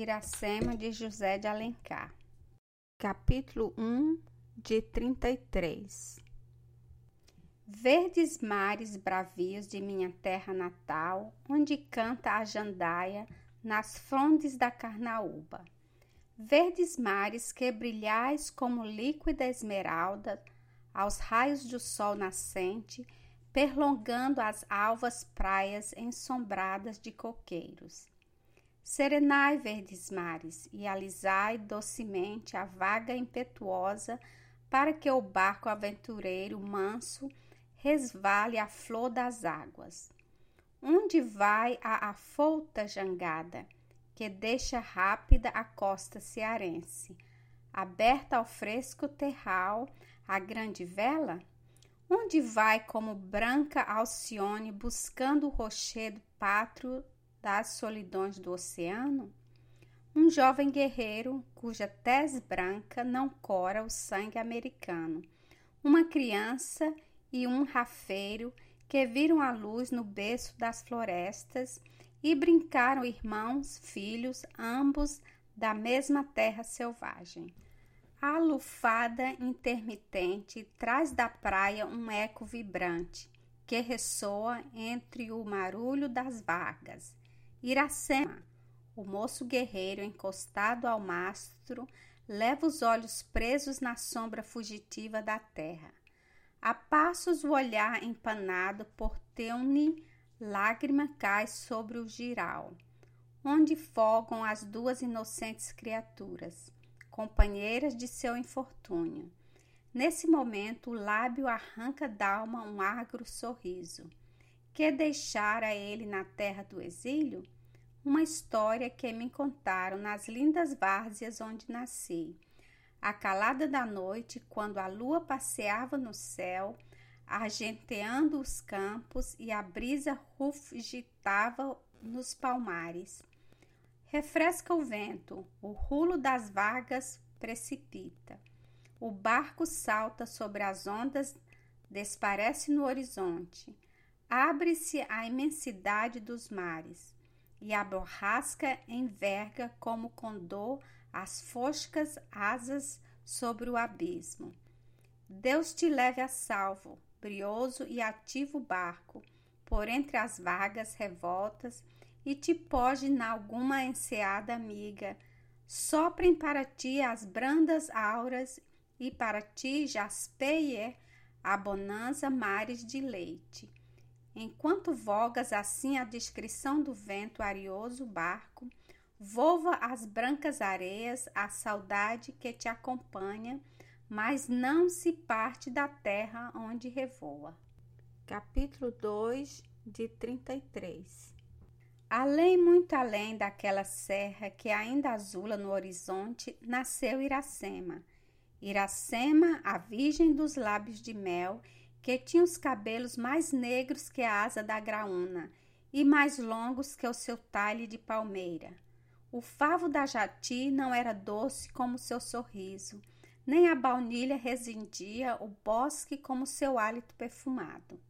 Iracema de José de Alencar. Capítulo 1 de 33 Verdes mares bravios de minha terra natal, onde canta a jandaia nas frondes da carnaúba. Verdes mares que brilhais como líquida esmeralda aos raios do sol nascente, perlongando as alvas praias ensombradas de coqueiros. Serenai, verdes mares, e alisai docemente a vaga impetuosa, para que o barco aventureiro manso resvale à flor das águas. Onde vai a afouta jangada, que deixa rápida a costa cearense, aberta ao fresco terral a grande vela? Onde vai como branca Alcione buscando o rochedo pátrio das solidões do oceano? Um jovem guerreiro cuja tez branca não cora o sangue americano. Uma criança e um rafeiro que viram a luz no berço das florestas e brincaram irmãos, filhos, ambos da mesma terra selvagem. A lufada intermitente traz da praia um eco vibrante que ressoa entre o marulho das vagas. Iracema, o moço guerreiro encostado ao mastro, leva os olhos presos na sombra fugitiva da terra. A passos o olhar empanado por Teune, lágrima cai sobre o giral, onde fogam as duas inocentes criaturas companheiras de seu infortúnio. Nesse momento, o lábio arranca d'alma um agro sorriso. Que deixara ele na terra do exílio? Uma história que me contaram nas lindas várzeas onde nasci. A calada da noite, quando a lua passeava no céu, argenteando os campos e a brisa rugitava nos palmares. Refresca o vento, o rulo das vagas precipita. O barco salta sobre as ondas, desparece no horizonte. Abre-se a imensidade dos mares, e a borrasca enverga como condor as foscas asas sobre o abismo. Deus te leve a salvo, brioso e ativo barco, por entre as vagas revoltas e te pode na alguma enseada amiga. Soprem para ti as brandas auras e para ti jaspeie a bonança mares de leite. Enquanto vogas assim a descrição do vento arioso barco, volva as brancas areias a saudade que te acompanha, mas não se parte da terra onde revoa. Capítulo 2 de 33 Além, muito além daquela serra que ainda azula no horizonte, nasceu Iracema. Iracema, a virgem dos lábios de mel, que tinha os cabelos mais negros que a asa da graúna e mais longos que o seu talhe de palmeira. O favo da jati não era doce como seu sorriso, nem a baunilha resindia o bosque como seu hálito perfumado.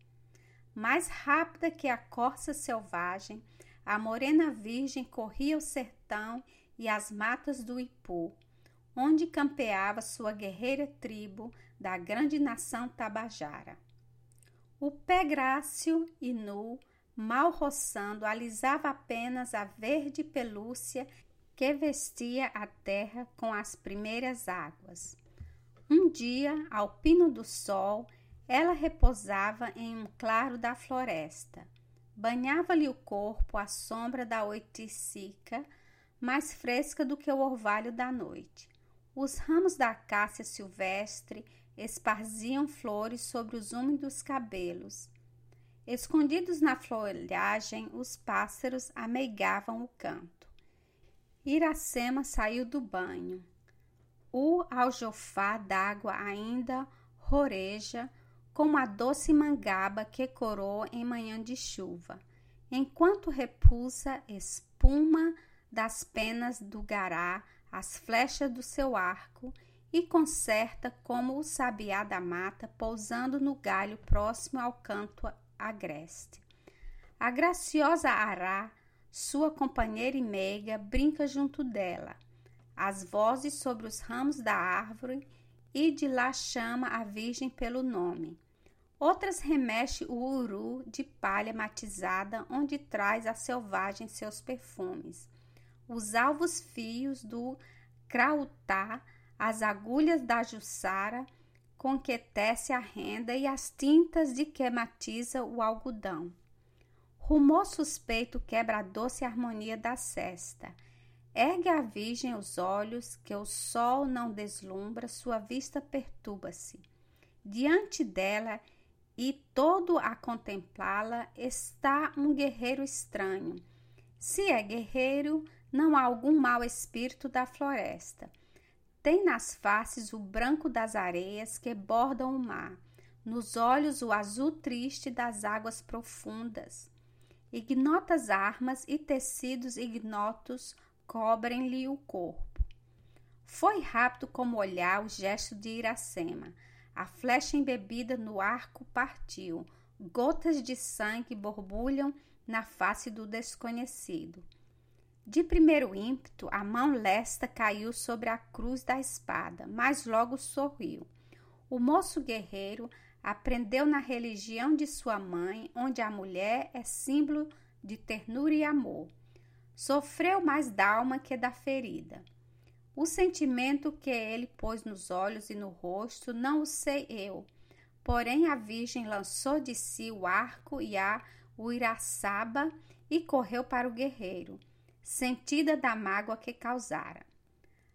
Mais rápida que a corça selvagem, a morena virgem corria o sertão e as matas do Ipu, onde campeava sua guerreira tribo da grande nação tabajara. O pé grácil e nu, mal roçando, alisava apenas a verde pelúcia que vestia a terra com as primeiras águas. Um dia, ao pino do sol, ela repousava em um claro da floresta Banhava-lhe o corpo à sombra da oiticica, mais fresca do que o orvalho da noite. Os ramos da cássia silvestre esparziam flores sobre os úmidos cabelos. Escondidos na folhagem, os pássaros ameigavam o canto. Iracema saiu do banho. O aljofá d'água ainda roreja como a doce mangaba que corou em manhã de chuva, enquanto repulsa espuma das penas do gará as flechas do seu arco e conserta como o sabiá da mata pousando no galho próximo ao canto agreste. A graciosa ará sua companheira e meiga, brinca junto dela. As vozes sobre os ramos da árvore e de lá chama a Virgem pelo nome. Outras remexe o uru de palha matizada, onde traz a selvagem seus perfumes. Os alvos fios do crautá, as agulhas da jussara, com que tece a renda e as tintas de que matiza o algodão. Rumor suspeito quebra a doce harmonia da cesta. Ergue a virgem os olhos, que o sol não deslumbra, sua vista perturba-se. Diante dela e todo a contemplá-la está um guerreiro estranho. Se é guerreiro, não há algum mau espírito da floresta. Tem nas faces o branco das areias que bordam o mar, nos olhos o azul triste das águas profundas. Ignotas armas e tecidos ignotos cobrem-lhe o corpo. Foi rápido como olhar o gesto de Iracema a flecha embebida no arco partiu. Gotas de sangue borbulham na face do desconhecido. De primeiro ímpeto, a mão lesta caiu sobre a cruz da espada, mas logo sorriu. O moço guerreiro aprendeu na religião de sua mãe, onde a mulher é símbolo de ternura e amor. Sofreu mais da alma que da ferida. O sentimento que ele pôs nos olhos e no rosto não o sei eu. Porém, a Virgem lançou de si o arco e a uiraçaba e correu para o guerreiro, sentida da mágoa que causara.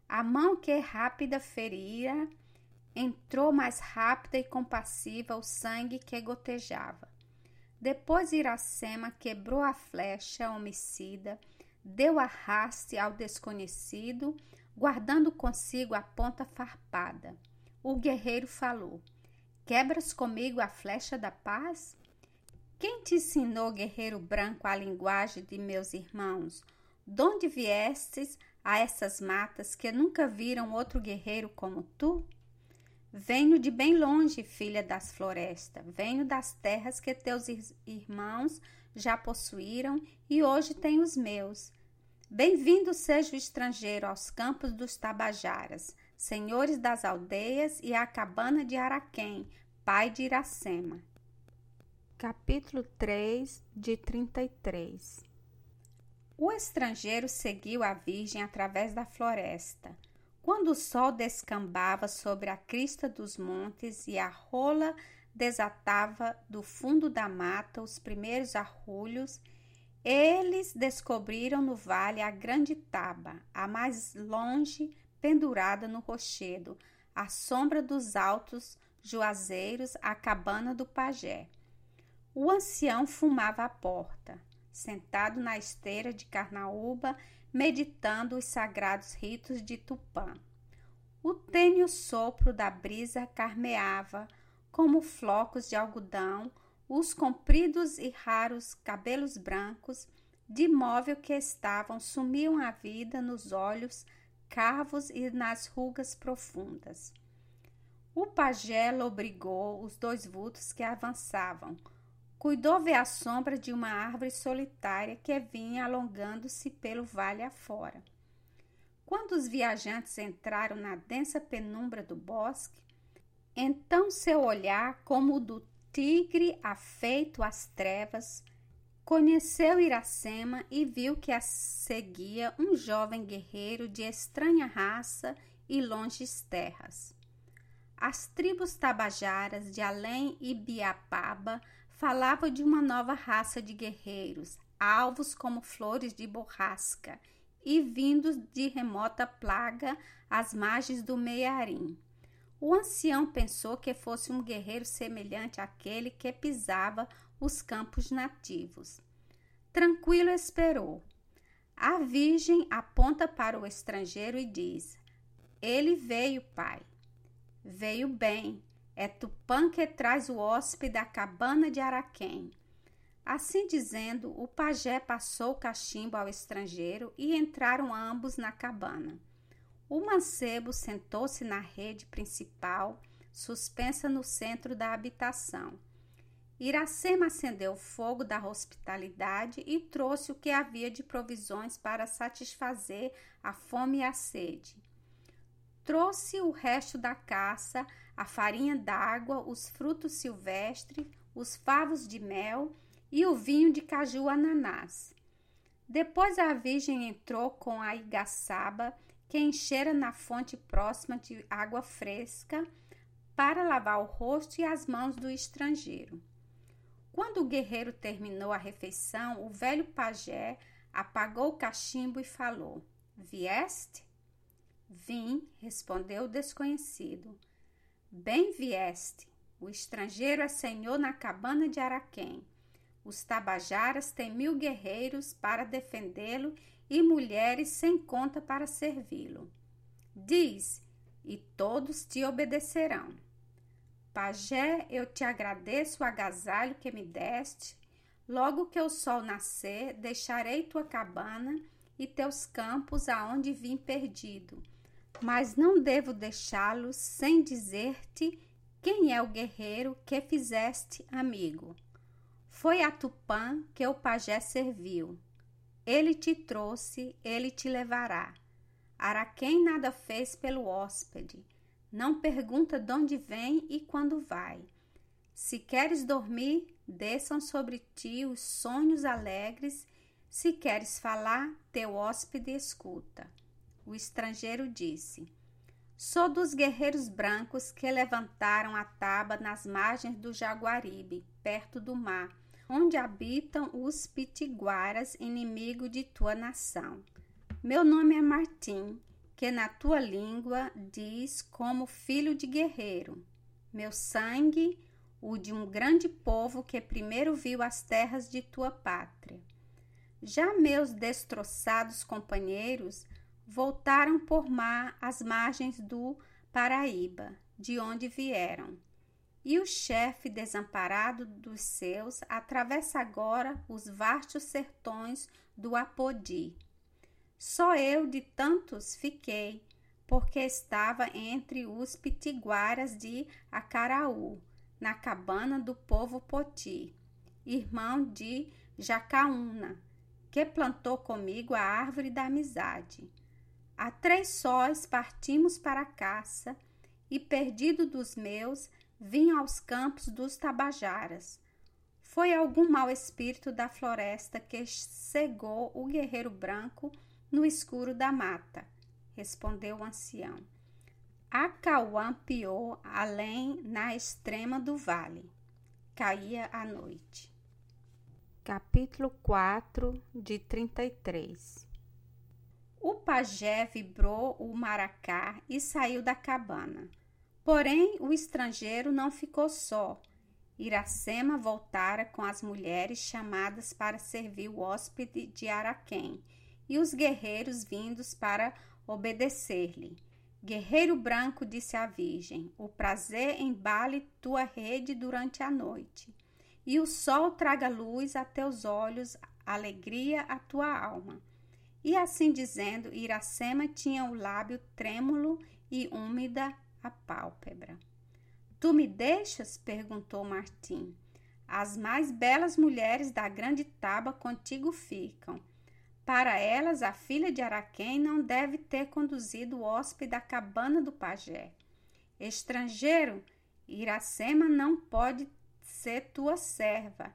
A mão que rápida feria entrou mais rápida e compassiva o sangue que gotejava. Depois Iracema quebrou a flecha homicida, deu arraste ao desconhecido, guardando consigo a ponta farpada. O guerreiro falou: Quebras comigo a flecha da paz? Quem te ensinou, guerreiro branco, a linguagem de meus irmãos? Donde viestes a essas matas que nunca viram outro guerreiro como tu? Venho de bem longe, filha das florestas. Venho das terras que teus irmãos já possuíram e hoje têm os meus. Bem-vindo seja o estrangeiro aos campos dos Tabajaras, senhores das aldeias e à cabana de Araquém, pai de Iracema. Capítulo 3 de 33 O estrangeiro seguiu a Virgem através da floresta. Quando o sol descambava sobre a crista dos montes e a rola desatava do fundo da mata os primeiros arrulhos, eles descobriram no vale a grande taba, a mais longe pendurada no rochedo, à sombra dos altos juazeiros, a cabana do pajé. O ancião fumava à porta, sentado na esteira de carnaúba, meditando os sagrados ritos de Tupã. O tênue sopro da brisa carmeava, como flocos de algodão, os compridos e raros cabelos brancos, de móvel que estavam, sumiam a vida nos olhos carvos e nas rugas profundas. O pajé obrigou os dois vultos que avançavam. Cuidou ver a sombra de uma árvore solitária que vinha alongando-se pelo vale afora. Quando os viajantes entraram na densa penumbra do bosque, então seu olhar, como o do tigre afeito às trevas, conheceu Iracema e viu que a seguia um jovem guerreiro de estranha raça e longes terras. As tribos tabajaras de Além e Falavam de uma nova raça de guerreiros, alvos como flores de borrasca e vindos de remota plaga às margens do Meiarim. O ancião pensou que fosse um guerreiro semelhante àquele que pisava os campos nativos. Tranquilo esperou. A virgem aponta para o estrangeiro e diz: Ele veio, pai. Veio bem. É Tupã que traz o hóspede da cabana de Araquém. Assim dizendo, o pajé passou o cachimbo ao estrangeiro e entraram ambos na cabana. O mancebo sentou-se na rede principal, suspensa no centro da habitação. Iracema acendeu o fogo da hospitalidade e trouxe o que havia de provisões para satisfazer a fome e a sede. Trouxe o resto da caça, a farinha d'água, os frutos silvestres, os favos de mel e o vinho de caju ananás. Depois a Virgem entrou com a igaçaba que enchera na fonte próxima de água fresca para lavar o rosto e as mãos do estrangeiro. Quando o guerreiro terminou a refeição, o velho pajé apagou o cachimbo e falou: Vieste? Vim, respondeu o desconhecido. Bem vieste. O estrangeiro é senhor na cabana de Araquém. Os tabajaras têm mil guerreiros para defendê-lo e mulheres sem conta para servi-lo. Diz, e todos te obedecerão. Pajé, eu te agradeço o agasalho que me deste. Logo que o sol nascer, deixarei tua cabana e teus campos aonde vim perdido. Mas não devo deixá-los sem dizer-te quem é o guerreiro que fizeste amigo. Foi a Tupã que o pajé serviu. Ele te trouxe, ele te levará. Araquém nada fez pelo hóspede. Não pergunta de onde vem e quando vai. Se queres dormir, desçam sobre ti os sonhos alegres. Se queres falar, teu hóspede escuta. O estrangeiro disse: Sou dos guerreiros brancos que levantaram a taba nas margens do Jaguaribe, perto do mar onde habitam os pitiguaras, inimigo de tua nação. Meu nome é Martim, que na tua língua diz como filho de guerreiro. Meu sangue, o de um grande povo que primeiro viu as terras de tua pátria. Já meus destroçados companheiros voltaram por mar às margens do Paraíba, de onde vieram e o chefe desamparado dos seus atravessa agora os vastos sertões do Apodi. Só eu de tantos fiquei, porque estava entre os pitiguaras de Acaraú, na cabana do povo Poti, irmão de Jacaúna, que plantou comigo a árvore da amizade. A três sóis partimos para a caça, e perdido dos meus, vinham aos campos dos Tabajaras. Foi algum mau espírito da floresta que cegou o guerreiro branco no escuro da mata, respondeu o ancião. Acauã piou além na extrema do vale. Caía a noite. Capítulo 4 de 33 O pajé vibrou o maracá e saiu da cabana. Porém, o estrangeiro não ficou só. Iracema voltara com as mulheres chamadas para servir o hóspede de Araquém e os guerreiros vindos para obedecer-lhe. Guerreiro branco, disse a Virgem, o prazer embale tua rede durante a noite, e o sol traga luz a teus olhos, alegria à tua alma. E assim dizendo, Iracema tinha o lábio trêmulo e úmida a pálpebra. Tu me deixas? perguntou Martim. As mais belas mulheres da grande taba contigo ficam. Para elas, a filha de Araquém não deve ter conduzido o hóspede à cabana do pajé. Estrangeiro, Iracema não pode ser tua serva.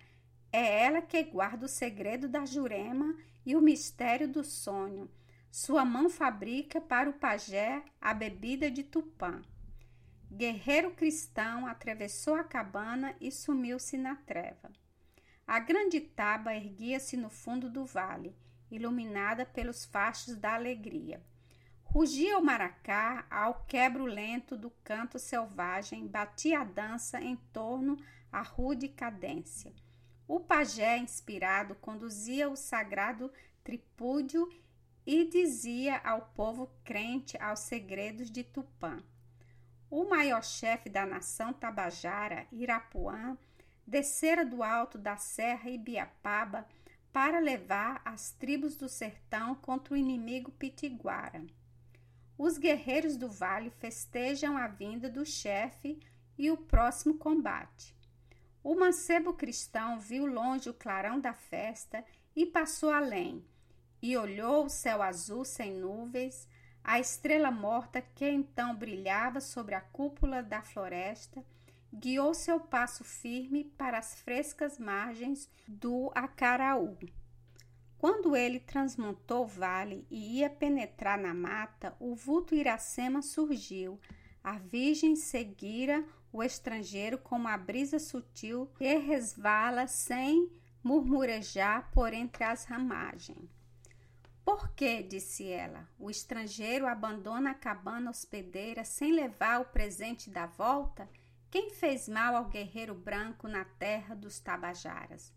É ela que guarda o segredo da Jurema e o mistério do sonho. Sua mão fabrica para o pajé a bebida de Tupã. Guerreiro cristão atravessou a cabana e sumiu-se na treva. A grande taba erguia-se no fundo do vale, iluminada pelos fachos da alegria. Rugia o maracá ao quebro lento do canto selvagem, batia a dança em torno à rude cadência. O pajé, inspirado, conduzia o sagrado tripúdio e dizia ao povo crente aos segredos de Tupã. O maior chefe da nação tabajara, Irapuã, descera do alto da Serra Ibiapaba para levar as tribos do sertão contra o inimigo pitiguara. Os guerreiros do vale festejam a vinda do chefe e o próximo combate. O mancebo cristão viu longe o clarão da festa e passou além, e olhou o céu azul sem nuvens, a estrela morta que então brilhava sobre a cúpula da floresta, guiou seu passo firme para as frescas margens do Acaraú. Quando ele transmontou o vale e ia penetrar na mata, o vulto Iracema surgiu. A virgem seguira o estrangeiro como a brisa sutil que resvala sem murmurejar por entre as ramagens. Por que, disse ela, o estrangeiro abandona a cabana hospedeira sem levar o presente da volta? Quem fez mal ao guerreiro branco na terra dos Tabajaras?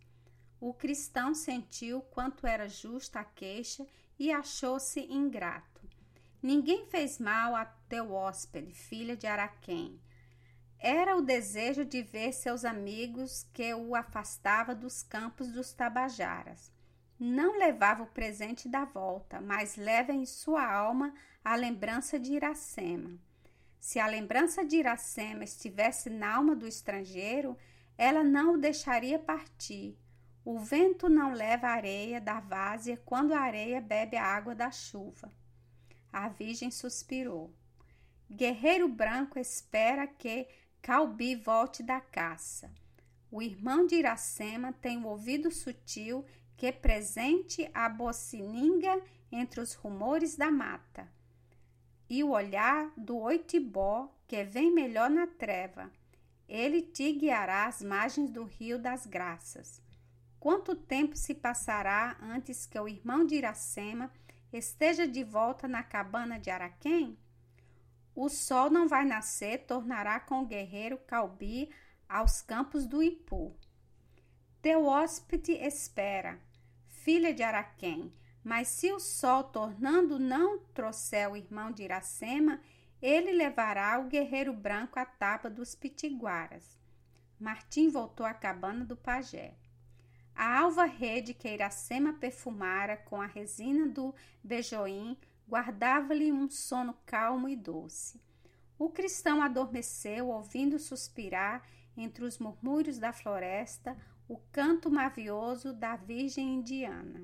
O cristão sentiu quanto era justa a queixa e achou-se ingrato. Ninguém fez mal a teu hóspede, filha de Araquém. Era o desejo de ver seus amigos que o afastava dos campos dos Tabajaras. Não levava o presente da volta, mas leva em sua alma a lembrança de Iracema. Se a lembrança de Iracema estivesse na alma do estrangeiro, ela não o deixaria partir. O vento não leva a areia da várzea quando a areia bebe a água da chuva. A Virgem suspirou. Guerreiro Branco espera que Calbi volte da caça. O irmão de Iracema tem o ouvido sutil que presente a bocininga entre os rumores da mata, e o olhar do oitibó que vem melhor na treva. Ele te guiará às margens do rio das graças. Quanto tempo se passará antes que o irmão de Iracema esteja de volta na cabana de Araquém? O sol não vai nascer, tornará com o guerreiro Calbi aos campos do Ipu. Teu hóspede espera, filha de Araquém, mas se o sol tornando não trouxer o irmão de Iracema, ele levará o guerreiro branco à taba dos pitiguaras. Martim voltou à cabana do pajé. A alva rede que Iracema perfumara com a resina do bejoim guardava-lhe um sono calmo e doce. O cristão adormeceu, ouvindo suspirar entre os murmúrios da floresta o canto mavioso da Virgem Indiana.